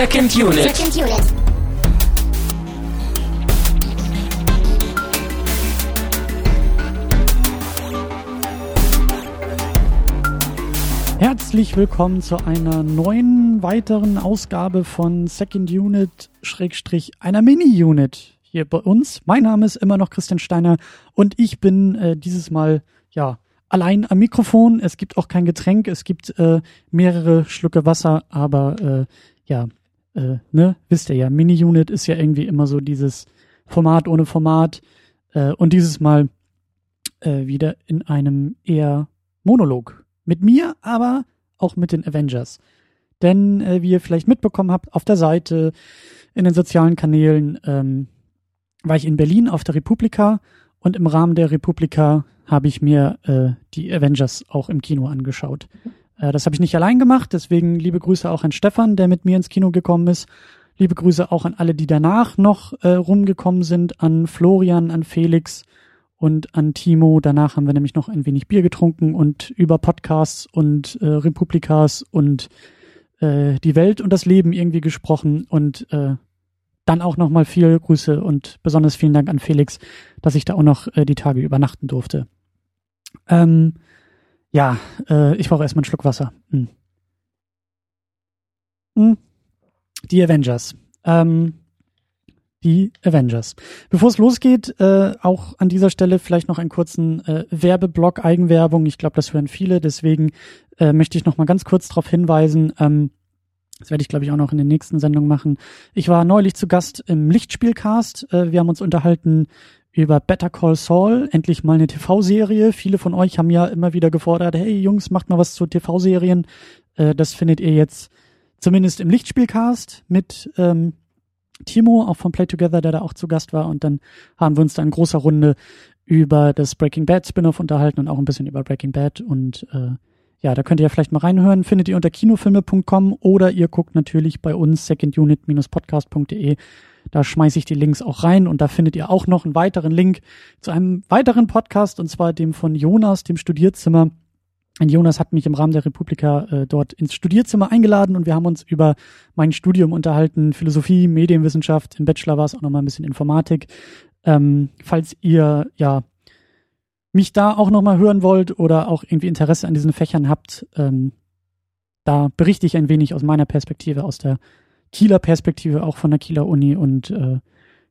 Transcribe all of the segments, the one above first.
Second Unit. Second Unit. Herzlich willkommen zu einer neuen weiteren Ausgabe von Second Unit Schrägstrich einer Mini-Unit hier bei uns. Mein Name ist immer noch Christian Steiner und ich bin äh, dieses Mal ja allein am Mikrofon. Es gibt auch kein Getränk, es gibt äh, mehrere Schlucke Wasser, aber äh, ja, äh, ne, wisst ihr ja, Mini-Unit ist ja irgendwie immer so dieses Format ohne Format äh, und dieses Mal äh, wieder in einem eher Monolog mit mir, aber auch mit den Avengers. Denn, äh, wie ihr vielleicht mitbekommen habt, auf der Seite, in den sozialen Kanälen, ähm, war ich in Berlin auf der Republika und im Rahmen der Republika habe ich mir äh, die Avengers auch im Kino angeschaut. Äh, das habe ich nicht allein gemacht, deswegen liebe Grüße auch an Stefan, der mit mir ins Kino gekommen ist. Liebe Grüße auch an alle, die danach noch äh, rumgekommen sind, an Florian, an Felix, und an Timo. Danach haben wir nämlich noch ein wenig Bier getrunken und über Podcasts und äh, Republikas und äh, die Welt und das Leben irgendwie gesprochen und äh, dann auch nochmal viele Grüße und besonders vielen Dank an Felix, dass ich da auch noch äh, die Tage übernachten durfte. Ähm, ja, äh, ich brauche erstmal einen Schluck Wasser. Hm. Hm. Die Avengers. Ähm, die Avengers. Bevor es losgeht, äh, auch an dieser Stelle vielleicht noch einen kurzen äh, Werbeblock, Eigenwerbung. Ich glaube, das hören viele, deswegen äh, möchte ich noch mal ganz kurz darauf hinweisen. Ähm, das werde ich, glaube ich, auch noch in den nächsten Sendungen machen. Ich war neulich zu Gast im Lichtspielcast. Äh, wir haben uns unterhalten über Better Call Saul, endlich mal eine TV-Serie. Viele von euch haben ja immer wieder gefordert, hey Jungs, macht mal was zu TV-Serien. Äh, das findet ihr jetzt zumindest im Lichtspielcast mit ähm, Timo, auch von Play Together, der da auch zu Gast war. Und dann haben wir uns da in großer Runde über das Breaking Bad Spin-off unterhalten und auch ein bisschen über Breaking Bad. Und äh, ja, da könnt ihr ja vielleicht mal reinhören. Findet ihr unter kinofilme.com oder ihr guckt natürlich bei uns secondunit-podcast.de. Da schmeiße ich die Links auch rein und da findet ihr auch noch einen weiteren Link zu einem weiteren Podcast und zwar dem von Jonas, dem Studierzimmer Jonas hat mich im Rahmen der Republika äh, dort ins Studierzimmer eingeladen und wir haben uns über mein Studium unterhalten, Philosophie, Medienwissenschaft, im Bachelor war es auch nochmal ein bisschen Informatik. Ähm, falls ihr ja mich da auch nochmal hören wollt oder auch irgendwie Interesse an diesen Fächern habt, ähm, da berichte ich ein wenig aus meiner Perspektive, aus der Kieler Perspektive, auch von der Kieler Uni und äh,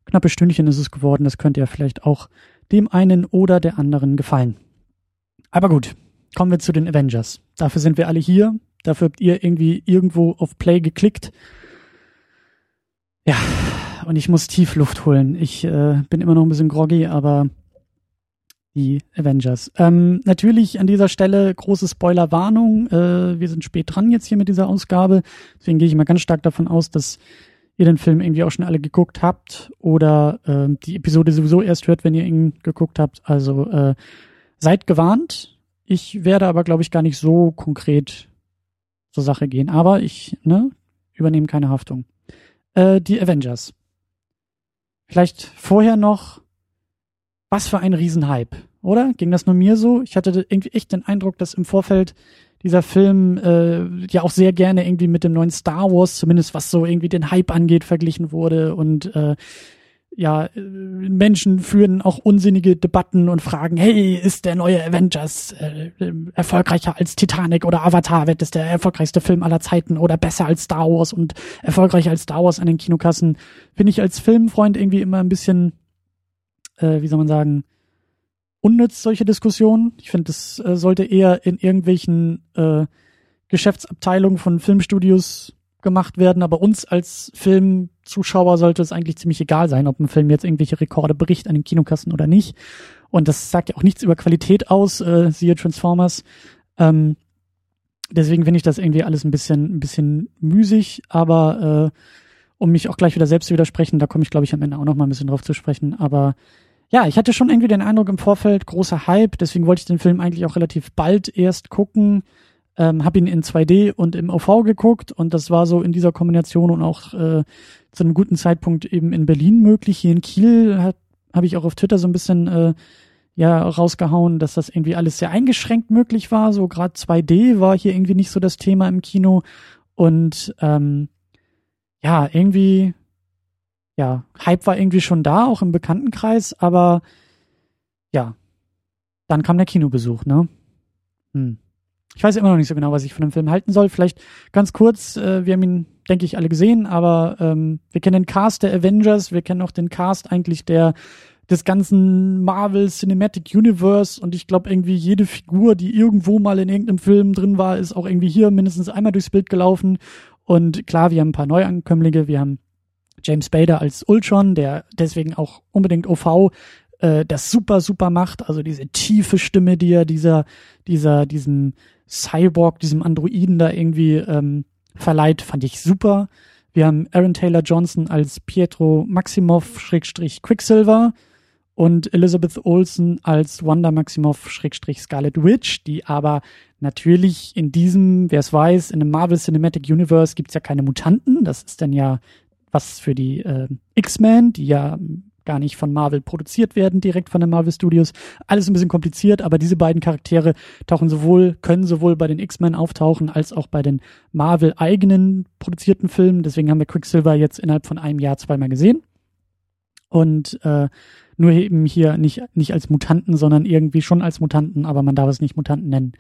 knappe Stündchen ist es geworden. Das könnte ja vielleicht auch dem einen oder der anderen gefallen. Aber gut, kommen wir zu den Avengers. Dafür sind wir alle hier. Dafür habt ihr irgendwie irgendwo auf Play geklickt. Ja, und ich muss tief Luft holen. Ich äh, bin immer noch ein bisschen groggy, aber die Avengers. Ähm, natürlich an dieser Stelle große Spoilerwarnung. Äh, wir sind spät dran jetzt hier mit dieser Ausgabe. Deswegen gehe ich mal ganz stark davon aus, dass ihr den Film irgendwie auch schon alle geguckt habt oder äh, die Episode sowieso erst hört, wenn ihr ihn geguckt habt. Also äh, seid gewarnt. Ich werde aber, glaube ich, gar nicht so konkret zur Sache gehen. Aber ich ne, übernehme keine Haftung. Äh, die Avengers. Vielleicht vorher noch, was für ein Riesenhype, oder? Ging das nur mir so? Ich hatte irgendwie echt den Eindruck, dass im Vorfeld dieser Film äh, ja auch sehr gerne irgendwie mit dem neuen Star Wars, zumindest was so irgendwie den Hype angeht, verglichen wurde und äh, ja, äh, Menschen führen auch unsinnige Debatten und fragen, hey, ist der neue Avengers äh, erfolgreicher als Titanic oder Avatar? Wird es der erfolgreichste Film aller Zeiten oder besser als Star Wars und erfolgreicher als Star Wars an den Kinokassen? Finde ich als Filmfreund irgendwie immer ein bisschen, äh, wie soll man sagen, unnütz, solche Diskussionen. Ich finde, das äh, sollte eher in irgendwelchen äh, Geschäftsabteilungen von Filmstudios gemacht werden, aber uns als Filmzuschauer sollte es eigentlich ziemlich egal sein, ob ein Film jetzt irgendwelche Rekorde bricht an den Kinokassen oder nicht. Und das sagt ja auch nichts über Qualität aus, äh, siehe Transformers. Ähm, deswegen finde ich das irgendwie alles ein bisschen, ein bisschen müßig, aber äh, um mich auch gleich wieder selbst zu widersprechen, da komme ich, glaube ich, am Ende auch noch mal ein bisschen drauf zu sprechen. Aber ja, ich hatte schon irgendwie den Eindruck im Vorfeld, großer Hype, deswegen wollte ich den Film eigentlich auch relativ bald erst gucken ähm, habe ihn in 2D und im OV geguckt und das war so in dieser Kombination und auch äh, zu einem guten Zeitpunkt eben in Berlin möglich. Hier in Kiel habe ich auch auf Twitter so ein bisschen äh, ja rausgehauen, dass das irgendwie alles sehr eingeschränkt möglich war. So gerade 2D war hier irgendwie nicht so das Thema im Kino und ähm, ja, irgendwie, ja, Hype war irgendwie schon da, auch im Bekanntenkreis, aber ja, dann kam der Kinobesuch, ne? Hm. Ich weiß immer noch nicht so genau, was ich von dem Film halten soll. Vielleicht ganz kurz, äh, wir haben ihn, denke ich, alle gesehen, aber ähm, wir kennen den Cast der Avengers, wir kennen auch den Cast eigentlich der des ganzen Marvel Cinematic Universe und ich glaube irgendwie jede Figur, die irgendwo mal in irgendeinem Film drin war, ist auch irgendwie hier mindestens einmal durchs Bild gelaufen. Und klar, wir haben ein paar Neuankömmlinge, wir haben James Bader als Ultron, der deswegen auch unbedingt OV äh, das super, super macht. Also diese tiefe Stimme, die er dieser, dieser, diesen Cyborg, diesem Androiden da irgendwie ähm, verleiht, fand ich super. Wir haben Aaron Taylor Johnson als Pietro Maximoff Schrägstrich Quicksilver und Elizabeth Olsen als Wanda Maximoff Schrägstrich Scarlet Witch, die aber natürlich in diesem, wer es weiß, in dem Marvel Cinematic Universe gibt's ja keine Mutanten. Das ist dann ja was für die äh, X-Men, die ja gar nicht von Marvel produziert werden, direkt von den Marvel Studios. Alles ein bisschen kompliziert, aber diese beiden Charaktere tauchen sowohl, können sowohl bei den X-Men auftauchen, als auch bei den Marvel eigenen produzierten Filmen. Deswegen haben wir Quicksilver jetzt innerhalb von einem Jahr zweimal gesehen. Und äh, nur eben hier nicht, nicht als Mutanten, sondern irgendwie schon als Mutanten, aber man darf es nicht Mutanten nennen.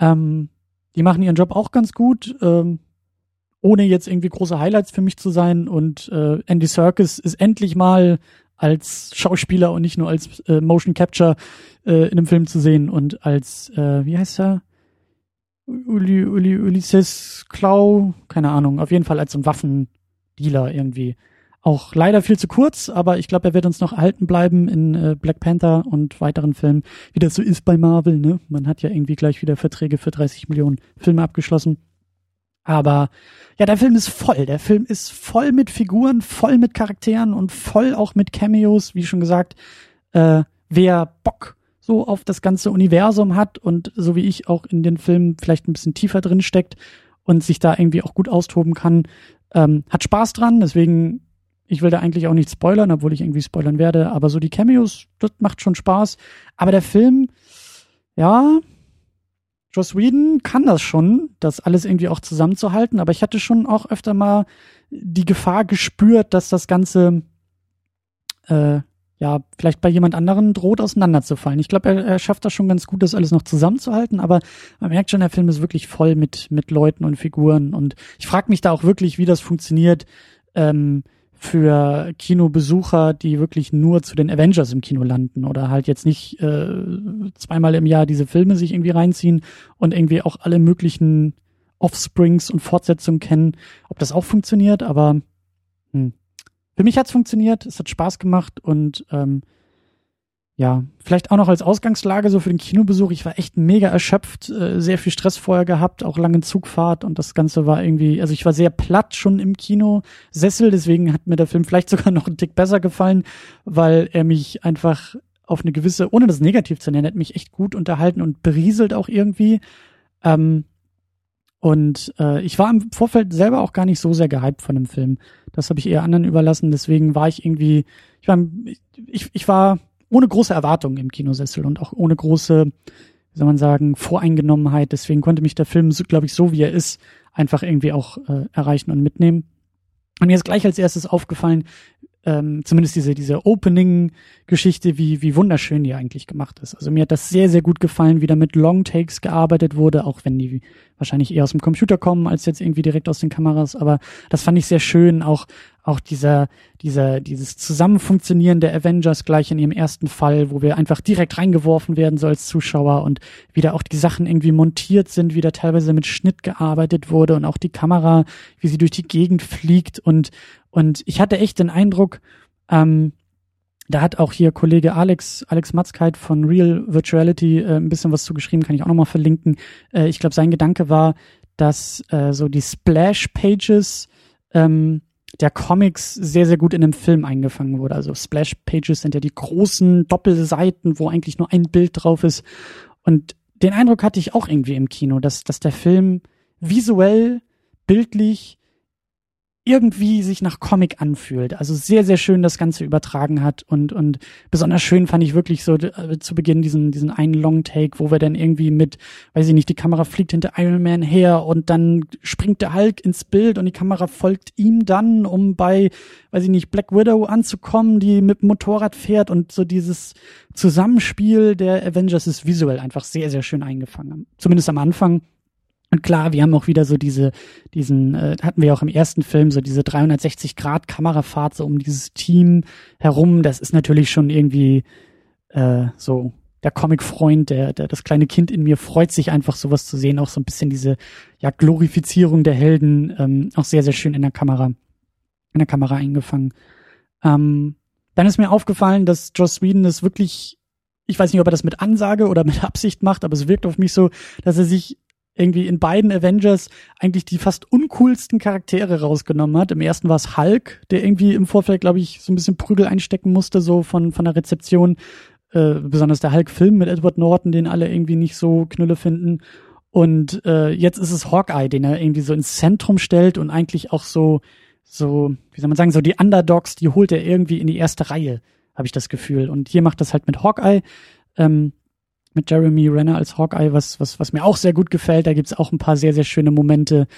Ähm, die machen ihren Job auch ganz gut. Ähm, ohne jetzt irgendwie große Highlights für mich zu sein. Und äh, Andy Serkis ist endlich mal als Schauspieler und nicht nur als äh, Motion Capture äh, in einem Film zu sehen und als, äh, wie heißt er? Uli, Uli, Ulysses Klau, keine Ahnung, auf jeden Fall als so ein Waffendealer irgendwie. Auch leider viel zu kurz, aber ich glaube, er wird uns noch erhalten bleiben in äh, Black Panther und weiteren Filmen, wie das so ist bei Marvel, ne? Man hat ja irgendwie gleich wieder Verträge für 30 Millionen Filme abgeschlossen. Aber ja, der Film ist voll. Der Film ist voll mit Figuren, voll mit Charakteren und voll auch mit Cameos, wie schon gesagt. Äh, wer Bock so auf das ganze Universum hat und so wie ich auch in den Filmen vielleicht ein bisschen tiefer drin steckt und sich da irgendwie auch gut austoben kann, ähm, hat Spaß dran. Deswegen, ich will da eigentlich auch nicht spoilern, obwohl ich irgendwie spoilern werde. Aber so die Cameos, das macht schon Spaß. Aber der Film, ja, Joss Whedon kann das schon, das alles irgendwie auch zusammenzuhalten, aber ich hatte schon auch öfter mal die Gefahr gespürt, dass das Ganze äh, ja vielleicht bei jemand anderen droht auseinanderzufallen. Ich glaube, er, er schafft das schon ganz gut, das alles noch zusammenzuhalten, aber man merkt schon, der Film ist wirklich voll mit mit Leuten und Figuren und ich frage mich da auch wirklich, wie das funktioniert. Ähm, für Kinobesucher, die wirklich nur zu den Avengers im Kino landen oder halt jetzt nicht äh, zweimal im Jahr diese Filme sich irgendwie reinziehen und irgendwie auch alle möglichen Offsprings und Fortsetzungen kennen, ob das auch funktioniert, aber hm. für mich hat's funktioniert, es hat Spaß gemacht und ähm, ja, vielleicht auch noch als Ausgangslage so für den Kinobesuch. Ich war echt mega erschöpft, äh, sehr viel Stress vorher gehabt, auch lange Zugfahrt und das Ganze war irgendwie, also ich war sehr platt schon im Kinosessel, deswegen hat mir der Film vielleicht sogar noch einen Tick besser gefallen, weil er mich einfach auf eine gewisse, ohne das negativ zu nennen, hat mich echt gut unterhalten und berieselt auch irgendwie. Ähm, und äh, ich war im Vorfeld selber auch gar nicht so sehr gehypt von dem Film. Das habe ich eher anderen überlassen. Deswegen war ich irgendwie, ich war, ich, ich war ohne große Erwartungen im Kinosessel und auch ohne große, wie soll man sagen, Voreingenommenheit. Deswegen konnte mich der Film, so, glaube ich, so wie er ist, einfach irgendwie auch äh, erreichen und mitnehmen. Und mir ist gleich als erstes aufgefallen, ähm, zumindest diese, diese Opening-Geschichte, wie, wie wunderschön die eigentlich gemacht ist. Also mir hat das sehr, sehr gut gefallen, wie da mit Long Takes gearbeitet wurde, auch wenn die wahrscheinlich eher aus dem Computer kommen, als jetzt irgendwie direkt aus den Kameras. Aber das fand ich sehr schön, auch, auch dieser, dieser, dieses Zusammenfunktionieren der Avengers gleich in ihrem ersten Fall, wo wir einfach direkt reingeworfen werden, so als Zuschauer und wieder auch die Sachen irgendwie montiert sind, wieder teilweise mit Schnitt gearbeitet wurde und auch die Kamera, wie sie durch die Gegend fliegt und, und ich hatte echt den Eindruck, ähm, da hat auch hier Kollege Alex, Alex Matzkeit von Real Virtuality äh, ein bisschen was zugeschrieben, kann ich auch nochmal verlinken. Äh, ich glaube, sein Gedanke war, dass äh, so die Splash-Pages ähm, der Comics sehr, sehr gut in dem Film eingefangen wurde. Also Splash-Pages sind ja die großen Doppelseiten, wo eigentlich nur ein Bild drauf ist. Und den Eindruck hatte ich auch irgendwie im Kino, dass, dass der Film visuell, bildlich irgendwie sich nach Comic anfühlt. Also sehr, sehr schön das Ganze übertragen hat und, und besonders schön fand ich wirklich so äh, zu Beginn diesen, diesen einen Long Take, wo wir dann irgendwie mit, weiß ich nicht, die Kamera fliegt hinter Iron Man her und dann springt der Hulk ins Bild und die Kamera folgt ihm dann, um bei, weiß ich nicht, Black Widow anzukommen, die mit dem Motorrad fährt und so dieses Zusammenspiel der Avengers ist visuell einfach sehr, sehr schön eingefangen. Zumindest am Anfang und klar, wir haben auch wieder so diese, diesen, äh, hatten wir auch im ersten Film, so diese 360 Grad Kamerafahrt so um dieses Team herum. Das ist natürlich schon irgendwie äh, so der Comic-Freund, der, der, das kleine Kind in mir freut sich einfach sowas zu sehen, auch so ein bisschen diese ja Glorifizierung der Helden, ähm, auch sehr, sehr schön in der Kamera, in der Kamera eingefangen. Ähm, dann ist mir aufgefallen, dass Joss Whedon das wirklich, ich weiß nicht, ob er das mit Ansage oder mit Absicht macht, aber es wirkt auf mich so, dass er sich irgendwie in beiden Avengers eigentlich die fast uncoolsten Charaktere rausgenommen hat. Im ersten war es Hulk, der irgendwie im Vorfeld, glaube ich, so ein bisschen Prügel einstecken musste, so von, von der Rezeption. Äh, besonders der Hulk-Film mit Edward Norton, den alle irgendwie nicht so knülle finden. Und äh, jetzt ist es Hawkeye, den er irgendwie so ins Zentrum stellt und eigentlich auch so, so, wie soll man sagen, so die Underdogs, die holt er irgendwie in die erste Reihe, habe ich das Gefühl. Und hier macht das halt mit Hawkeye. Ähm, mit Jeremy Renner als Hawkeye, was, was, was mir auch sehr gut gefällt. Da gibt's auch ein paar sehr, sehr schöne Momente.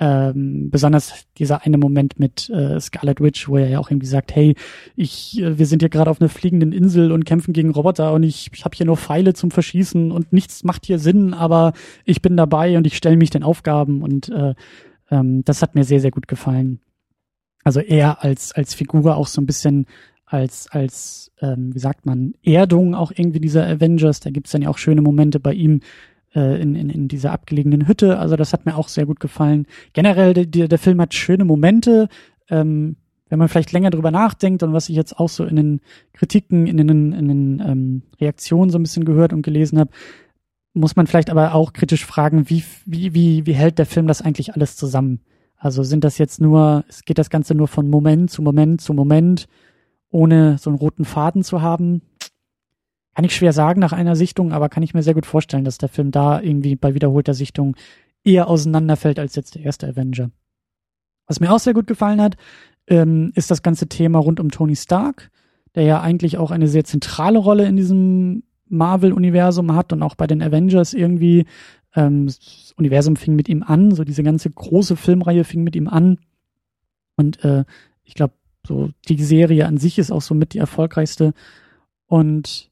Ähm, besonders dieser eine Moment mit äh, Scarlet Witch, wo er ja auch irgendwie sagt, hey, ich, äh, wir sind hier gerade auf einer fliegenden Insel und kämpfen gegen Roboter und ich, ich habe hier nur Pfeile zum Verschießen und nichts macht hier Sinn, aber ich bin dabei und ich stelle mich den Aufgaben und äh, ähm, das hat mir sehr, sehr gut gefallen. Also er als, als Figur auch so ein bisschen als, als ähm, wie sagt man, Erdung auch irgendwie dieser Avengers. Da gibt's dann ja auch schöne Momente bei ihm äh, in, in, in dieser abgelegenen Hütte. Also das hat mir auch sehr gut gefallen. Generell, der, der Film hat schöne Momente. Ähm, wenn man vielleicht länger drüber nachdenkt und was ich jetzt auch so in den Kritiken, in den, in den ähm, Reaktionen so ein bisschen gehört und gelesen habe, muss man vielleicht aber auch kritisch fragen, wie, wie, wie, wie hält der Film das eigentlich alles zusammen? Also sind das jetzt nur, es geht das Ganze nur von Moment zu Moment zu Moment ohne so einen roten Faden zu haben. Kann ich schwer sagen nach einer Sichtung, aber kann ich mir sehr gut vorstellen, dass der Film da irgendwie bei wiederholter Sichtung eher auseinanderfällt als jetzt der erste Avenger. Was mir auch sehr gut gefallen hat, ähm, ist das ganze Thema rund um Tony Stark, der ja eigentlich auch eine sehr zentrale Rolle in diesem Marvel-Universum hat und auch bei den Avengers irgendwie. Ähm, das Universum fing mit ihm an, so diese ganze große Filmreihe fing mit ihm an. Und äh, ich glaube, so, die Serie an sich ist auch so mit die erfolgreichste. Und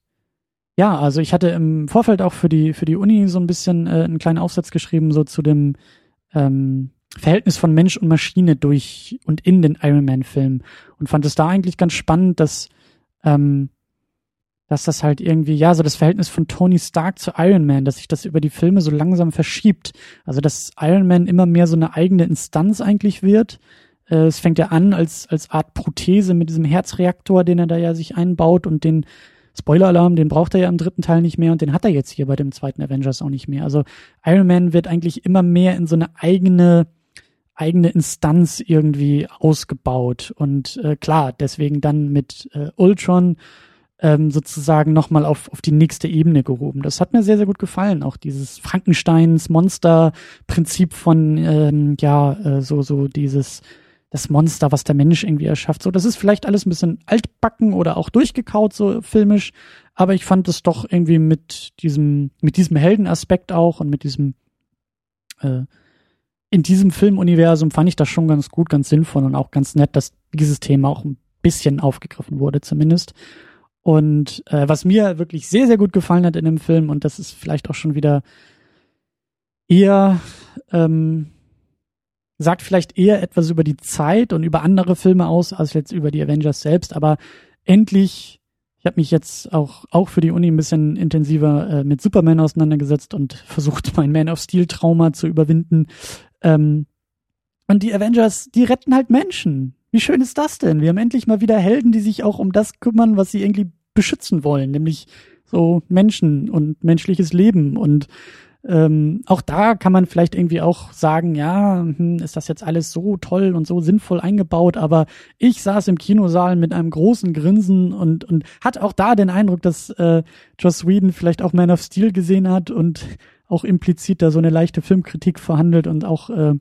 ja, also ich hatte im Vorfeld auch für die, für die Uni so ein bisschen äh, einen kleinen Aufsatz geschrieben, so zu dem ähm, Verhältnis von Mensch und Maschine durch und in den Iron Man-Filmen und fand es da eigentlich ganz spannend, dass, ähm, dass das halt irgendwie, ja, so das Verhältnis von Tony Stark zu Iron Man, dass sich das über die Filme so langsam verschiebt. Also, dass Iron Man immer mehr so eine eigene Instanz eigentlich wird äh, es fängt ja an als, als Art Prothese mit diesem Herzreaktor, den er da ja sich einbaut und den Spoiler-Alarm, den braucht er ja im dritten Teil nicht mehr und den hat er jetzt hier bei dem zweiten Avengers auch nicht mehr. Also Iron Man wird eigentlich immer mehr in so eine eigene eigene Instanz irgendwie ausgebaut und äh, klar, deswegen dann mit äh, Ultron ähm, sozusagen nochmal auf, auf die nächste Ebene gehoben. Das hat mir sehr, sehr gut gefallen. Auch dieses Frankensteins Monster-Prinzip von, ähm, ja, äh, so, so dieses das Monster, was der Mensch irgendwie erschafft. So, das ist vielleicht alles ein bisschen altbacken oder auch durchgekaut, so filmisch. Aber ich fand es doch irgendwie mit diesem, mit diesem Heldenaspekt auch und mit diesem, äh, in diesem Filmuniversum fand ich das schon ganz gut, ganz sinnvoll und auch ganz nett, dass dieses Thema auch ein bisschen aufgegriffen wurde, zumindest. Und äh, was mir wirklich sehr, sehr gut gefallen hat in dem Film, und das ist vielleicht auch schon wieder eher ähm, sagt vielleicht eher etwas über die Zeit und über andere Filme aus, als jetzt über die Avengers selbst, aber endlich, ich habe mich jetzt auch, auch für die Uni ein bisschen intensiver äh, mit Superman auseinandergesetzt und versucht, mein Man of Steel-Trauma zu überwinden. Ähm, und die Avengers, die retten halt Menschen. Wie schön ist das denn? Wir haben endlich mal wieder Helden, die sich auch um das kümmern, was sie irgendwie beschützen wollen, nämlich so Menschen und menschliches Leben und ähm, auch da kann man vielleicht irgendwie auch sagen, ja, hm, ist das jetzt alles so toll und so sinnvoll eingebaut, aber ich saß im Kinosaal mit einem großen Grinsen und, und hat auch da den Eindruck, dass äh, Joss Whedon vielleicht auch Man of Steel gesehen hat und auch implizit da so eine leichte Filmkritik verhandelt und auch äh,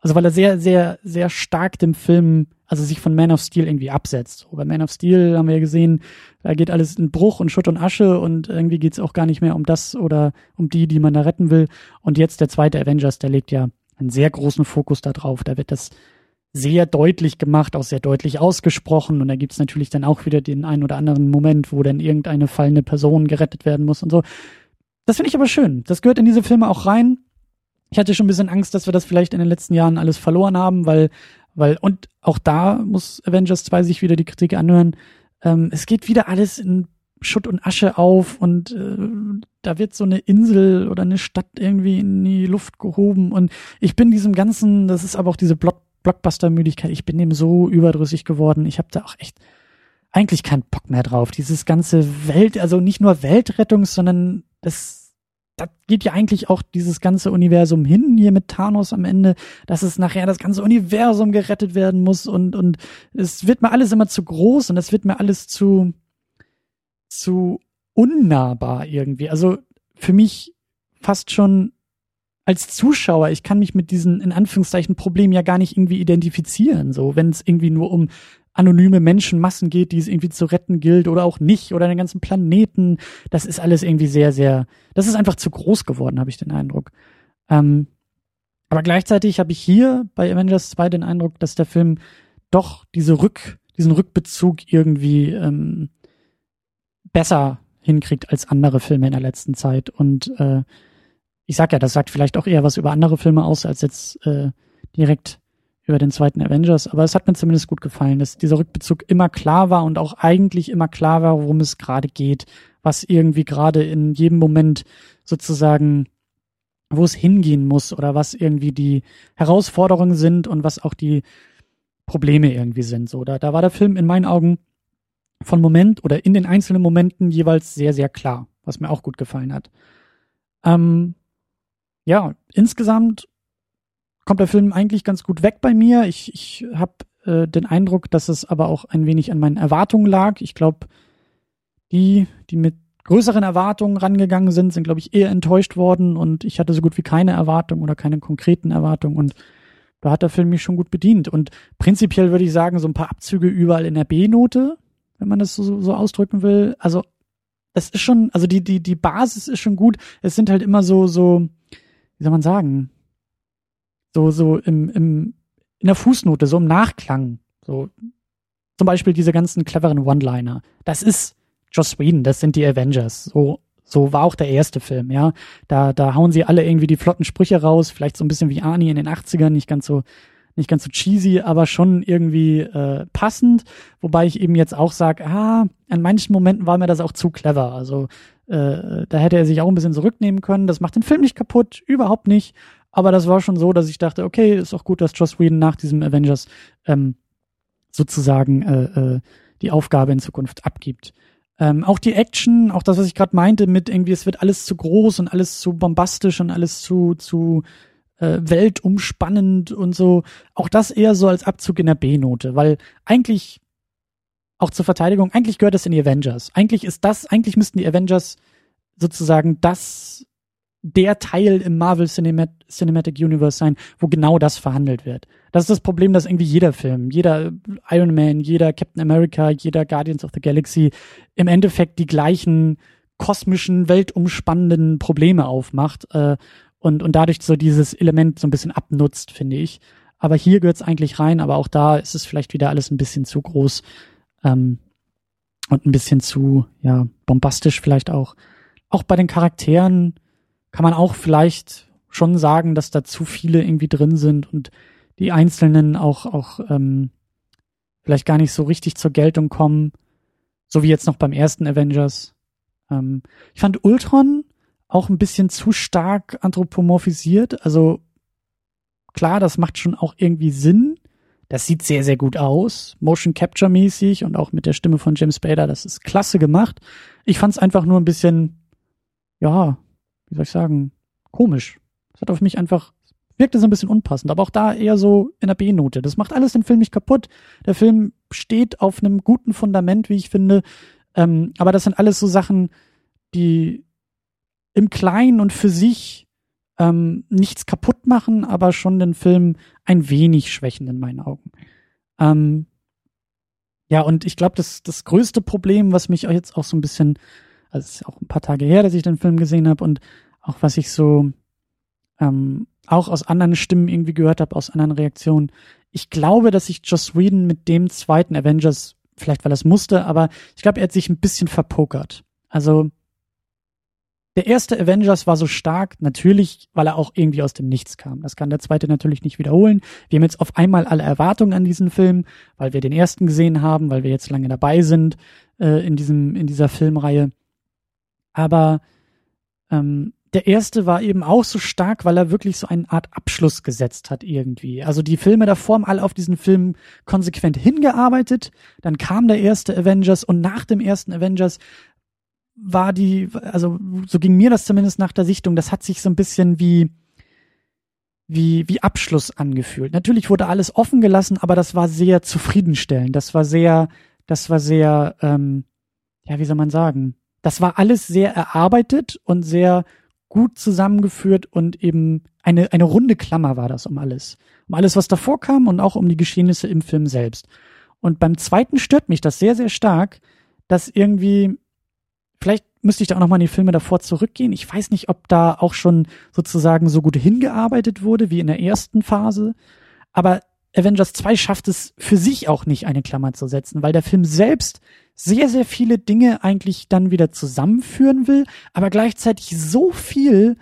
also weil er sehr, sehr, sehr stark dem Film, also sich von Man of Steel irgendwie absetzt. So, bei Man of Steel haben wir ja gesehen, da geht alles in Bruch und Schutt und Asche und irgendwie geht's auch gar nicht mehr um das oder um die, die man da retten will. Und jetzt der zweite Avengers, der legt ja einen sehr großen Fokus da drauf. Da wird das sehr deutlich gemacht, auch sehr deutlich ausgesprochen. Und da gibt's natürlich dann auch wieder den einen oder anderen Moment, wo dann irgendeine fallende Person gerettet werden muss und so. Das finde ich aber schön. Das gehört in diese Filme auch rein. Ich hatte schon ein bisschen Angst, dass wir das vielleicht in den letzten Jahren alles verloren haben, weil, weil, und auch da muss Avengers 2 sich wieder die Kritik anhören. Ähm, es geht wieder alles in Schutt und Asche auf und äh, da wird so eine Insel oder eine Stadt irgendwie in die Luft gehoben und ich bin diesem ganzen, das ist aber auch diese Block Blockbuster-Müdigkeit, ich bin dem so überdrüssig geworden. Ich habe da auch echt eigentlich keinen Bock mehr drauf. Dieses ganze Welt, also nicht nur Weltrettung, sondern das da geht ja eigentlich auch dieses ganze Universum hin, hier mit Thanos am Ende, dass es nachher das ganze Universum gerettet werden muss und, und es wird mir alles immer zu groß und es wird mir alles zu, zu unnahbar irgendwie. Also für mich fast schon als Zuschauer, ich kann mich mit diesen in Anführungszeichen Problemen ja gar nicht irgendwie identifizieren, so wenn es irgendwie nur um anonyme Menschenmassen geht, die es irgendwie zu retten gilt oder auch nicht oder den ganzen Planeten. Das ist alles irgendwie sehr, sehr, das ist einfach zu groß geworden, habe ich den Eindruck. Ähm, aber gleichzeitig habe ich hier bei Avengers 2 den Eindruck, dass der Film doch diese Rück, diesen Rückbezug irgendwie ähm, besser hinkriegt als andere Filme in der letzten Zeit. Und äh, ich sag ja, das sagt vielleicht auch eher was über andere Filme aus, als jetzt äh, direkt über den zweiten Avengers, aber es hat mir zumindest gut gefallen, dass dieser Rückbezug immer klar war und auch eigentlich immer klar war, worum es gerade geht, was irgendwie gerade in jedem Moment sozusagen, wo es hingehen muss oder was irgendwie die Herausforderungen sind und was auch die Probleme irgendwie sind. So, da, da war der Film in meinen Augen von Moment oder in den einzelnen Momenten jeweils sehr, sehr klar, was mir auch gut gefallen hat. Ähm, ja, insgesamt kommt der Film eigentlich ganz gut weg bei mir. Ich, ich habe äh, den Eindruck, dass es aber auch ein wenig an meinen Erwartungen lag. Ich glaube, die, die mit größeren Erwartungen rangegangen sind, sind, glaube ich, eher enttäuscht worden und ich hatte so gut wie keine Erwartung oder keine konkreten Erwartungen und da hat der Film mich schon gut bedient. Und prinzipiell würde ich sagen, so ein paar Abzüge überall in der B-Note, wenn man das so, so ausdrücken will. Also, das ist schon, also die, die, die Basis ist schon gut. Es sind halt immer so, so, wie soll man sagen, so, so im, im, in der Fußnote, so im Nachklang. So, zum Beispiel diese ganzen cleveren One-Liner. Das ist Joss Whedon, das sind die Avengers. So, so war auch der erste Film, ja. Da, da hauen sie alle irgendwie die flotten Sprüche raus, vielleicht so ein bisschen wie Arnie in den 80ern, nicht ganz so, nicht ganz so cheesy, aber schon irgendwie äh, passend. Wobei ich eben jetzt auch sage, ah, an manchen Momenten war mir das auch zu clever. Also äh, da hätte er sich auch ein bisschen zurücknehmen können. Das macht den Film nicht kaputt, überhaupt nicht. Aber das war schon so, dass ich dachte, okay, ist auch gut, dass Joss Whedon nach diesem Avengers ähm, sozusagen äh, äh, die Aufgabe in Zukunft abgibt. Ähm, auch die Action, auch das, was ich gerade meinte, mit irgendwie, es wird alles zu groß und alles zu bombastisch und alles zu, zu äh, weltumspannend und so. Auch das eher so als Abzug in der B-Note, weil eigentlich, auch zur Verteidigung, eigentlich gehört das in die Avengers. Eigentlich ist das, eigentlich müssten die Avengers sozusagen das der Teil im Marvel Cinemat Cinematic Universe sein, wo genau das verhandelt wird. Das ist das Problem, dass irgendwie jeder Film, jeder Iron Man, jeder Captain America, jeder Guardians of the Galaxy im Endeffekt die gleichen kosmischen, weltumspannenden Probleme aufmacht äh, und, und dadurch so dieses Element so ein bisschen abnutzt, finde ich. Aber hier gehört es eigentlich rein, aber auch da ist es vielleicht wieder alles ein bisschen zu groß ähm, und ein bisschen zu, ja, bombastisch vielleicht auch. Auch bei den Charakteren, kann man auch vielleicht schon sagen, dass da zu viele irgendwie drin sind und die Einzelnen auch, auch ähm, vielleicht gar nicht so richtig zur Geltung kommen, so wie jetzt noch beim ersten Avengers. Ähm, ich fand Ultron auch ein bisschen zu stark anthropomorphisiert. Also klar, das macht schon auch irgendwie Sinn. Das sieht sehr, sehr gut aus, Motion Capture mäßig und auch mit der Stimme von James Spader. Das ist klasse gemacht. Ich fand es einfach nur ein bisschen, ja, wie soll ich sagen, komisch. Das hat auf mich einfach, wirkte so ein bisschen unpassend, aber auch da eher so in der B-Note. Das macht alles den Film nicht kaputt. Der Film steht auf einem guten Fundament, wie ich finde. Ähm, aber das sind alles so Sachen, die im Kleinen und für sich ähm, nichts kaputt machen, aber schon den Film ein wenig schwächen in meinen Augen. Ähm, ja, und ich glaube, das, das größte Problem, was mich jetzt auch so ein bisschen, also es ist auch ein paar Tage her, dass ich den Film gesehen habe und auch was ich so ähm, auch aus anderen Stimmen irgendwie gehört habe, aus anderen Reaktionen. Ich glaube, dass sich Joss Whedon mit dem zweiten Avengers, vielleicht weil er es musste, aber ich glaube, er hat sich ein bisschen verpokert. Also der erste Avengers war so stark, natürlich, weil er auch irgendwie aus dem Nichts kam. Das kann der zweite natürlich nicht wiederholen. Wir haben jetzt auf einmal alle Erwartungen an diesen Film, weil wir den ersten gesehen haben, weil wir jetzt lange dabei sind äh, in diesem in dieser Filmreihe. Aber ähm, der erste war eben auch so stark, weil er wirklich so eine Art Abschluss gesetzt hat irgendwie. Also die Filme davor haben alle auf diesen Film konsequent hingearbeitet. Dann kam der erste Avengers und nach dem ersten Avengers war die, also so ging mir das zumindest nach der Sichtung, das hat sich so ein bisschen wie, wie, wie Abschluss angefühlt. Natürlich wurde alles offen gelassen, aber das war sehr zufriedenstellend. Das war sehr, das war sehr, ähm, ja, wie soll man sagen? Das war alles sehr erarbeitet und sehr gut zusammengeführt und eben eine, eine runde Klammer war das um alles. Um alles, was davor kam und auch um die Geschehnisse im Film selbst. Und beim zweiten stört mich das sehr, sehr stark, dass irgendwie Vielleicht müsste ich da auch nochmal in die Filme davor zurückgehen. Ich weiß nicht, ob da auch schon sozusagen so gut hingearbeitet wurde wie in der ersten Phase. Aber Avengers 2 schafft es für sich auch nicht, eine Klammer zu setzen, weil der Film selbst sehr, sehr viele Dinge eigentlich dann wieder zusammenführen will, aber gleichzeitig so viel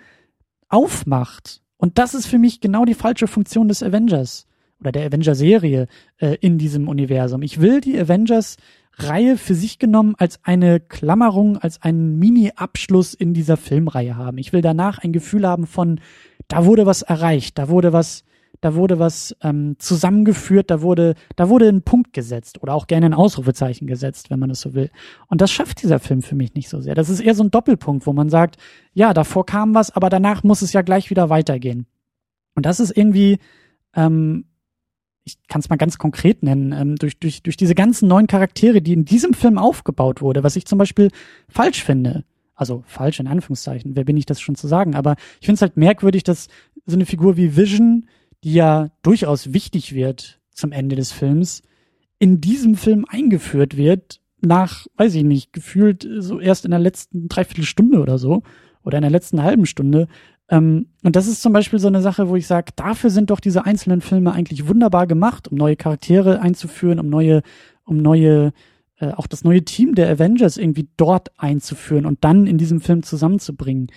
aufmacht. Und das ist für mich genau die falsche Funktion des Avengers oder der Avenger-Serie äh, in diesem Universum. Ich will die Avengers Reihe für sich genommen als eine Klammerung, als einen Mini-Abschluss in dieser Filmreihe haben. Ich will danach ein Gefühl haben von, da wurde was erreicht, da wurde was, da wurde was ähm, zusammengeführt, da wurde, da wurde ein Punkt gesetzt oder auch gerne ein Ausrufezeichen gesetzt, wenn man es so will. Und das schafft dieser Film für mich nicht so sehr. Das ist eher so ein Doppelpunkt, wo man sagt, ja, davor kam was, aber danach muss es ja gleich wieder weitergehen. Und das ist irgendwie ähm, ich kann es mal ganz konkret nennen, ähm, durch, durch, durch diese ganzen neuen Charaktere, die in diesem Film aufgebaut wurde, was ich zum Beispiel falsch finde. Also falsch in Anführungszeichen, wer bin ich das schon zu sagen, aber ich finde es halt merkwürdig, dass so eine Figur wie Vision, die ja durchaus wichtig wird zum Ende des Films, in diesem Film eingeführt wird, nach, weiß ich nicht, gefühlt so erst in der letzten Dreiviertelstunde oder so, oder in der letzten halben Stunde, ähm, und das ist zum Beispiel so eine Sache, wo ich sage, dafür sind doch diese einzelnen Filme eigentlich wunderbar gemacht, um neue Charaktere einzuführen, um neue, um neue, äh, auch das neue Team der Avengers irgendwie dort einzuführen und dann in diesem Film zusammenzubringen.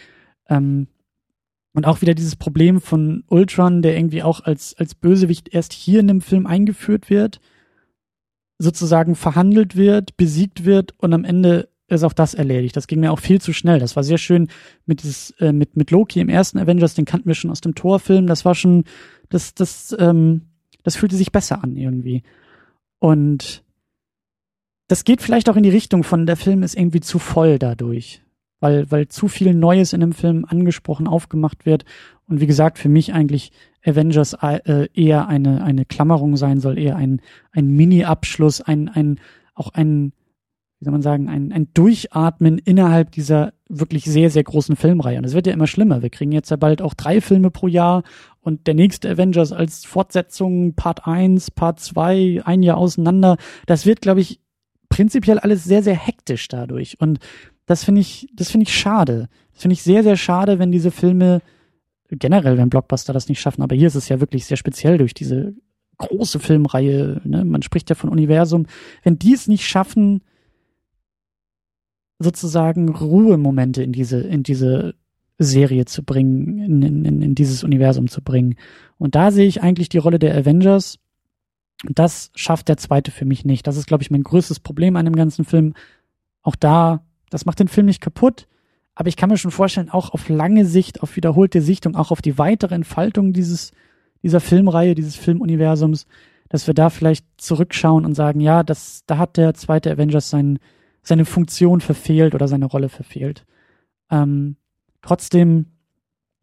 Ähm, und auch wieder dieses Problem von Ultron, der irgendwie auch als, als Bösewicht erst hier in dem Film eingeführt wird, sozusagen verhandelt wird, besiegt wird und am Ende ist auch das erledigt. Das ging mir auch viel zu schnell. Das war sehr schön mit dieses, äh, mit, mit Loki im ersten Avengers, den kannten wir schon aus dem Torfilm. Das war schon, das, das, ähm, das fühlte sich besser an irgendwie. Und das geht vielleicht auch in die Richtung von, der Film ist irgendwie zu voll dadurch. Weil, weil zu viel Neues in dem Film angesprochen, aufgemacht wird. Und wie gesagt, für mich eigentlich Avengers äh, eher eine, eine Klammerung sein soll, eher ein, ein Mini-Abschluss, ein, ein, auch ein, wie soll man sagen, ein, ein Durchatmen innerhalb dieser wirklich sehr, sehr großen Filmreihe. Und es wird ja immer schlimmer. Wir kriegen jetzt ja bald auch drei Filme pro Jahr und der nächste Avengers als Fortsetzung, Part 1, Part 2, ein Jahr auseinander. Das wird, glaube ich, prinzipiell alles sehr, sehr hektisch dadurch. Und das finde ich, das finde ich schade. Das finde ich sehr, sehr schade, wenn diese Filme generell, wenn Blockbuster das nicht schaffen, aber hier ist es ja wirklich sehr speziell durch diese große Filmreihe, ne? man spricht ja von Universum, wenn die es nicht schaffen, sozusagen Ruhemomente in diese, in diese Serie zu bringen, in, in, in dieses Universum zu bringen. Und da sehe ich eigentlich die Rolle der Avengers. Das schafft der zweite für mich nicht. Das ist, glaube ich, mein größtes Problem an dem ganzen Film. Auch da, das macht den Film nicht kaputt. Aber ich kann mir schon vorstellen, auch auf lange Sicht, auf wiederholte Sichtung, auch auf die weitere Entfaltung dieses, dieser Filmreihe, dieses Filmuniversums, dass wir da vielleicht zurückschauen und sagen, ja, das, da hat der zweite Avengers seinen, seine Funktion verfehlt oder seine Rolle verfehlt. Ähm, trotzdem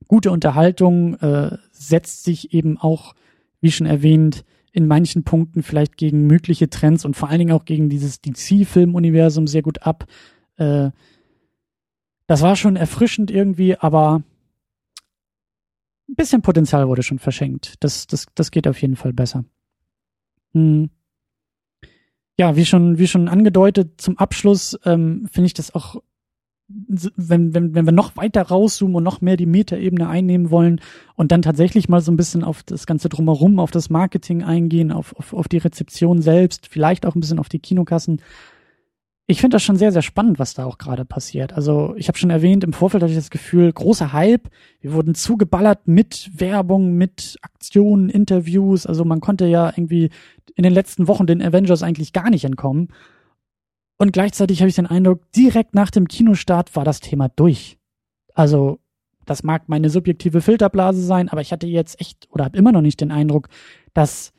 gute Unterhaltung äh, setzt sich eben auch, wie schon erwähnt, in manchen Punkten vielleicht gegen mögliche Trends und vor allen Dingen auch gegen dieses DC-Filmuniversum sehr gut ab. Äh, das war schon erfrischend irgendwie, aber ein bisschen Potenzial wurde schon verschenkt. Das, das, das geht auf jeden Fall besser. Hm. Ja, wie schon, wie schon angedeutet, zum Abschluss ähm, finde ich das auch wenn, wenn, wenn wir noch weiter rauszoomen und noch mehr die Metaebene einnehmen wollen und dann tatsächlich mal so ein bisschen auf das Ganze drumherum, auf das Marketing eingehen, auf, auf, auf die Rezeption selbst, vielleicht auch ein bisschen auf die Kinokassen. Ich finde das schon sehr, sehr spannend, was da auch gerade passiert. Also ich habe schon erwähnt, im Vorfeld hatte ich das Gefühl, großer Hype. Wir wurden zugeballert mit Werbung, mit Aktionen, Interviews. Also man konnte ja irgendwie in den letzten Wochen den Avengers eigentlich gar nicht entkommen. Und gleichzeitig habe ich den Eindruck, direkt nach dem Kinostart war das Thema durch. Also, das mag meine subjektive Filterblase sein, aber ich hatte jetzt echt oder habe immer noch nicht den Eindruck, dass,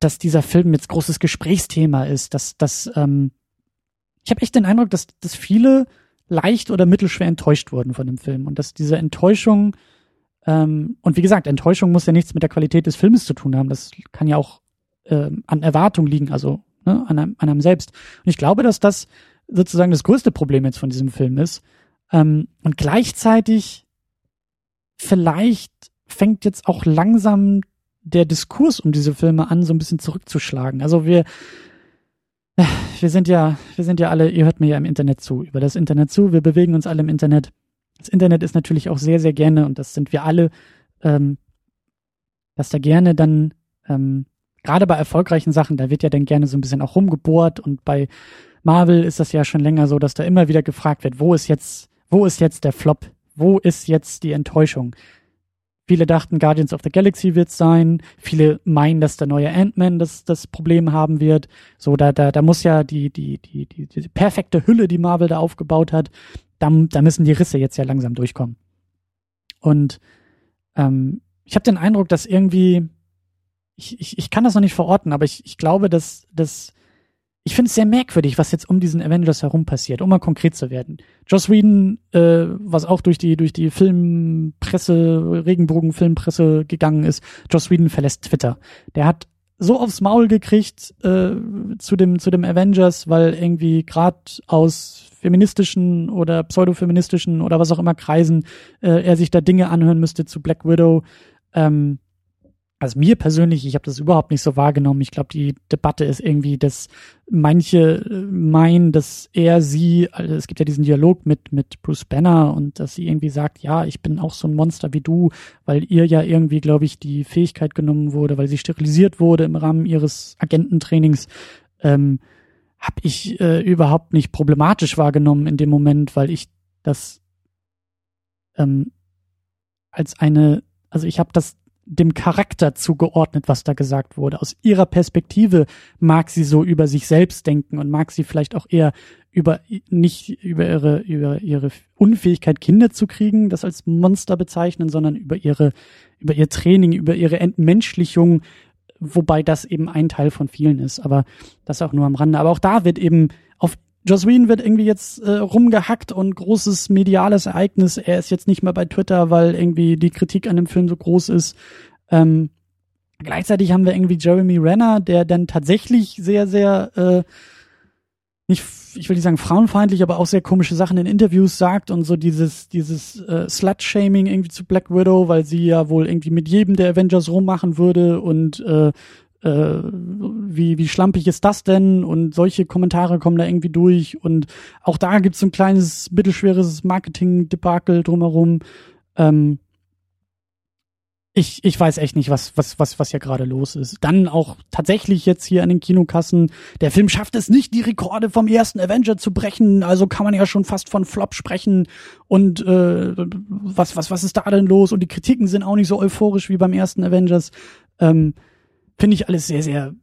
dass dieser Film jetzt großes Gesprächsthema ist. Dass, dass, ähm, ich habe echt den Eindruck, dass, dass viele leicht oder mittelschwer enttäuscht wurden von dem Film und dass diese Enttäuschung ähm, und wie gesagt, Enttäuschung muss ja nichts mit der Qualität des Filmes zu tun haben. Das kann ja auch ähm, an Erwartung liegen, also ne, an, einem, an einem selbst. Und ich glaube, dass das sozusagen das größte Problem jetzt von diesem Film ist. Ähm, und gleichzeitig vielleicht fängt jetzt auch langsam der Diskurs um diese Filme an, so ein bisschen zurückzuschlagen. Also wir, wir sind ja, wir sind ja alle, ihr hört mir ja im Internet zu, über das Internet zu, wir bewegen uns alle im Internet. Das Internet ist natürlich auch sehr, sehr gerne, und das sind wir alle, ähm, dass da gerne dann ähm, gerade bei erfolgreichen Sachen, da wird ja dann gerne so ein bisschen auch rumgebohrt und bei Marvel ist das ja schon länger so, dass da immer wieder gefragt wird, wo ist jetzt, wo ist jetzt der Flop? Wo ist jetzt die Enttäuschung? Viele dachten, Guardians of the Galaxy wird sein. Viele meinen, dass der neue Ant-Man das, das Problem haben wird. So, da, da, da muss ja die, die, die, die, die perfekte Hülle, die Marvel da aufgebaut hat, da, da müssen die Risse jetzt ja langsam durchkommen. Und ähm, ich habe den Eindruck, dass irgendwie ich, ich, ich kann das noch nicht verorten, aber ich, ich glaube, dass, dass ich finde es sehr merkwürdig, was jetzt um diesen Avengers herum passiert, um mal konkret zu werden. Joss Whedon, äh, was auch durch die durch die Filmpresse, Regenbogen-Filmpresse gegangen ist, Joss Whedon verlässt Twitter. Der hat so aufs Maul gekriegt äh, zu dem zu dem Avengers, weil irgendwie gerade aus feministischen oder pseudofeministischen oder was auch immer Kreisen äh, er sich da Dinge anhören müsste zu Black Widow. Ähm, also mir persönlich, ich habe das überhaupt nicht so wahrgenommen. Ich glaube, die Debatte ist irgendwie, dass manche äh, meinen, dass er sie, also es gibt ja diesen Dialog mit mit Bruce Banner und dass sie irgendwie sagt, ja, ich bin auch so ein Monster wie du, weil ihr ja irgendwie, glaube ich, die Fähigkeit genommen wurde, weil sie sterilisiert wurde im Rahmen ihres Agententrainings. Ähm, habe ich äh, überhaupt nicht problematisch wahrgenommen in dem Moment, weil ich das ähm, als eine, also ich habe das dem Charakter zugeordnet, was da gesagt wurde. Aus ihrer Perspektive mag sie so über sich selbst denken und mag sie vielleicht auch eher über nicht über ihre über ihre Unfähigkeit Kinder zu kriegen, das als Monster bezeichnen, sondern über ihre über ihr Training, über ihre Entmenschlichung, wobei das eben ein Teil von vielen ist, aber das auch nur am Rande. Aber auch da wird eben auf Joss Whedon wird irgendwie jetzt äh, rumgehackt und großes mediales Ereignis. Er ist jetzt nicht mehr bei Twitter, weil irgendwie die Kritik an dem Film so groß ist. Ähm, gleichzeitig haben wir irgendwie Jeremy Renner, der dann tatsächlich sehr, sehr äh, nicht, ich will nicht sagen frauenfeindlich, aber auch sehr komische Sachen in Interviews sagt und so dieses, dieses äh, Slut-Shaming irgendwie zu Black Widow, weil sie ja wohl irgendwie mit jedem der Avengers rummachen würde und äh, äh, wie, wie schlampig ist das denn? Und solche Kommentare kommen da irgendwie durch. Und auch da gibt's so ein kleines, mittelschweres Marketing-Debakel drumherum. Ähm, ich, ich weiß echt nicht, was, was, was, was hier gerade los ist. Dann auch tatsächlich jetzt hier an den Kinokassen. Der Film schafft es nicht, die Rekorde vom ersten Avenger zu brechen. Also kann man ja schon fast von Flop sprechen. Und äh, was, was, was ist da denn los? Und die Kritiken sind auch nicht so euphorisch wie beim ersten Avengers. Ähm, finde ich alles sehr, sehr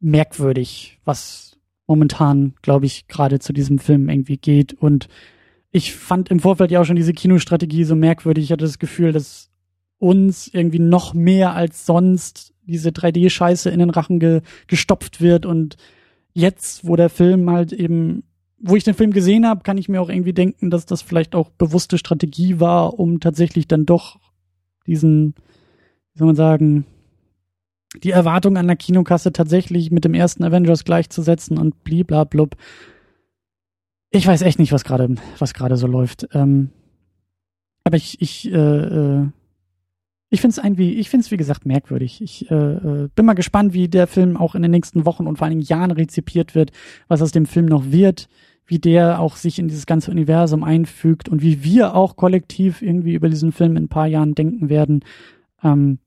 merkwürdig, was momentan, glaube ich, gerade zu diesem Film irgendwie geht. Und ich fand im Vorfeld ja auch schon diese Kinostrategie so merkwürdig. Ich hatte das Gefühl, dass uns irgendwie noch mehr als sonst diese 3D-Scheiße in den Rachen ge gestopft wird. Und jetzt, wo der Film halt eben, wo ich den Film gesehen habe, kann ich mir auch irgendwie denken, dass das vielleicht auch bewusste Strategie war, um tatsächlich dann doch diesen, wie soll man sagen, die Erwartung an der Kinokasse tatsächlich mit dem ersten Avengers gleichzusetzen und bliblablub. Ich weiß echt nicht, was gerade was gerade so läuft. Ähm, aber ich, ich äh, äh, ich finde es irgendwie, ich finde es wie gesagt merkwürdig. Ich äh, äh, bin mal gespannt, wie der Film auch in den nächsten Wochen und vor allen Dingen Jahren rezipiert wird, was aus dem Film noch wird, wie der auch sich in dieses ganze Universum einfügt und wie wir auch kollektiv irgendwie über diesen Film in ein paar Jahren denken werden. Ähm,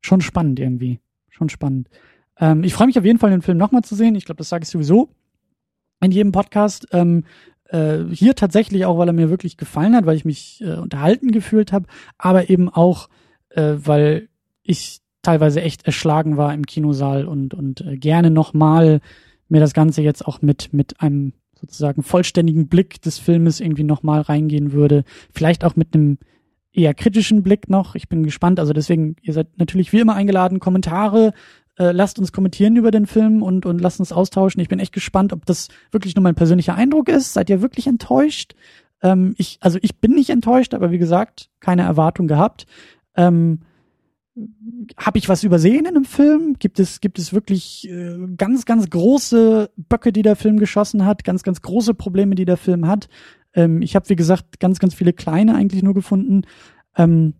schon spannend irgendwie, schon spannend. Ähm, ich freue mich auf jeden Fall, den Film nochmal zu sehen. Ich glaube, das sage ich sowieso in jedem Podcast. Ähm, äh, hier tatsächlich auch, weil er mir wirklich gefallen hat, weil ich mich äh, unterhalten gefühlt habe, aber eben auch, äh, weil ich teilweise echt erschlagen war im Kinosaal und, und äh, gerne nochmal mir das Ganze jetzt auch mit, mit einem sozusagen vollständigen Blick des Filmes irgendwie nochmal reingehen würde. Vielleicht auch mit einem eher kritischen Blick noch. Ich bin gespannt. Also deswegen, ihr seid natürlich wie immer eingeladen, Kommentare äh, lasst uns kommentieren über den Film und, und lasst uns austauschen. Ich bin echt gespannt, ob das wirklich nur mein persönlicher Eindruck ist. Seid ihr wirklich enttäuscht? Ähm, ich, also ich bin nicht enttäuscht, aber wie gesagt, keine Erwartung gehabt. Ähm, habe ich was übersehen in dem Film? Gibt es, gibt es wirklich äh, ganz, ganz große Böcke, die der Film geschossen hat, ganz, ganz große Probleme, die der Film hat? Ähm, ich habe, wie gesagt, ganz, ganz viele kleine eigentlich nur gefunden. Ähm,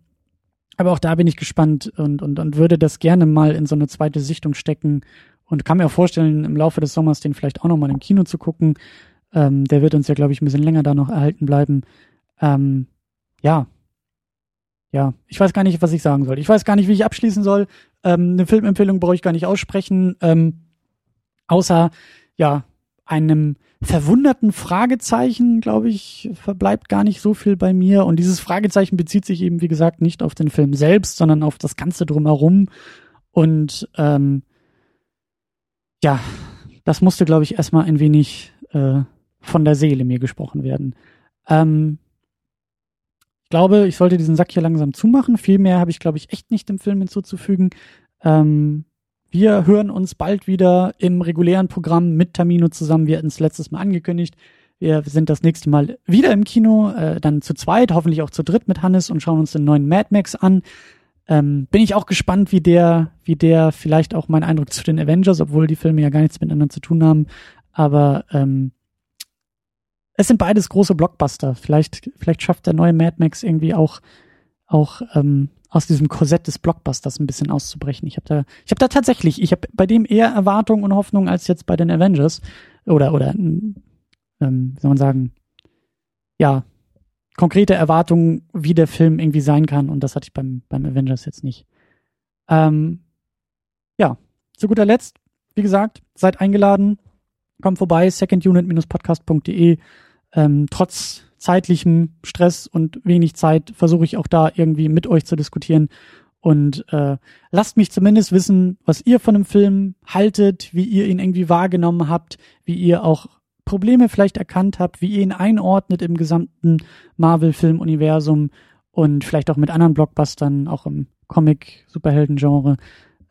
aber auch da bin ich gespannt und, und, und würde das gerne mal in so eine zweite Sichtung stecken und kann mir auch vorstellen, im Laufe des Sommers den vielleicht auch nochmal im Kino zu gucken. Ähm, der wird uns ja, glaube ich, ein bisschen länger da noch erhalten bleiben. Ähm, ja. Ja, ich weiß gar nicht, was ich sagen soll. Ich weiß gar nicht, wie ich abschließen soll. Ähm, eine Filmempfehlung brauche ich gar nicht aussprechen. Ähm, außer, ja, einem verwunderten Fragezeichen, glaube ich, verbleibt gar nicht so viel bei mir. Und dieses Fragezeichen bezieht sich eben, wie gesagt, nicht auf den Film selbst, sondern auf das Ganze drumherum. Und ähm, ja, das musste, glaube ich, erstmal ein wenig äh, von der Seele mir gesprochen werden. Ähm, ich glaube, ich sollte diesen Sack hier langsam zumachen. Viel mehr habe ich, glaube ich, echt nicht dem Film hinzuzufügen. Ähm, wir hören uns bald wieder im regulären Programm mit Tamino zusammen. Wir hatten es letztes Mal angekündigt. Wir sind das nächste Mal wieder im Kino, äh, dann zu zweit, hoffentlich auch zu dritt mit Hannes und schauen uns den neuen Mad Max an. Ähm, bin ich auch gespannt, wie der, wie der vielleicht auch mein Eindruck zu den Avengers, obwohl die Filme ja gar nichts miteinander zu tun haben. Aber ähm, es sind beides große Blockbuster. Vielleicht, vielleicht schafft der neue Mad Max irgendwie auch, auch ähm, aus diesem Korsett des Blockbusters ein bisschen auszubrechen. Ich habe da, ich habe da tatsächlich, ich habe bei dem eher Erwartungen und Hoffnungen als jetzt bei den Avengers oder oder ähm, wie soll man sagen, ja konkrete Erwartungen, wie der Film irgendwie sein kann und das hatte ich beim beim Avengers jetzt nicht. Ähm, ja, zu guter Letzt, wie gesagt, seid eingeladen, kommt vorbei, secondunit-podcast.de. Ähm, trotz zeitlichem Stress und wenig Zeit versuche ich auch da irgendwie mit euch zu diskutieren. Und äh, lasst mich zumindest wissen, was ihr von dem Film haltet, wie ihr ihn irgendwie wahrgenommen habt, wie ihr auch Probleme vielleicht erkannt habt, wie ihr ihn einordnet im gesamten Marvel-Film-Universum und vielleicht auch mit anderen Blockbustern, auch im Comic-Superhelden-Genre.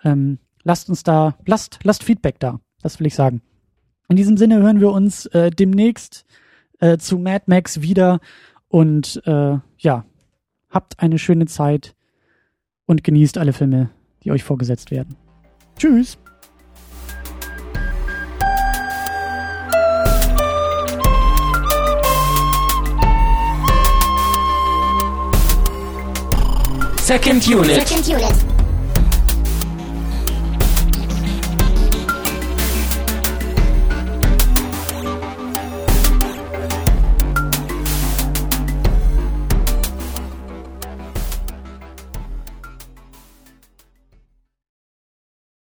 Ähm, lasst uns da, lasst, lasst Feedback da. Das will ich sagen. In diesem Sinne hören wir uns äh, demnächst äh, zu Mad Max wieder und äh, ja, habt eine schöne Zeit und genießt alle Filme, die euch vorgesetzt werden. Tschüss! Second Unit. Second Unit.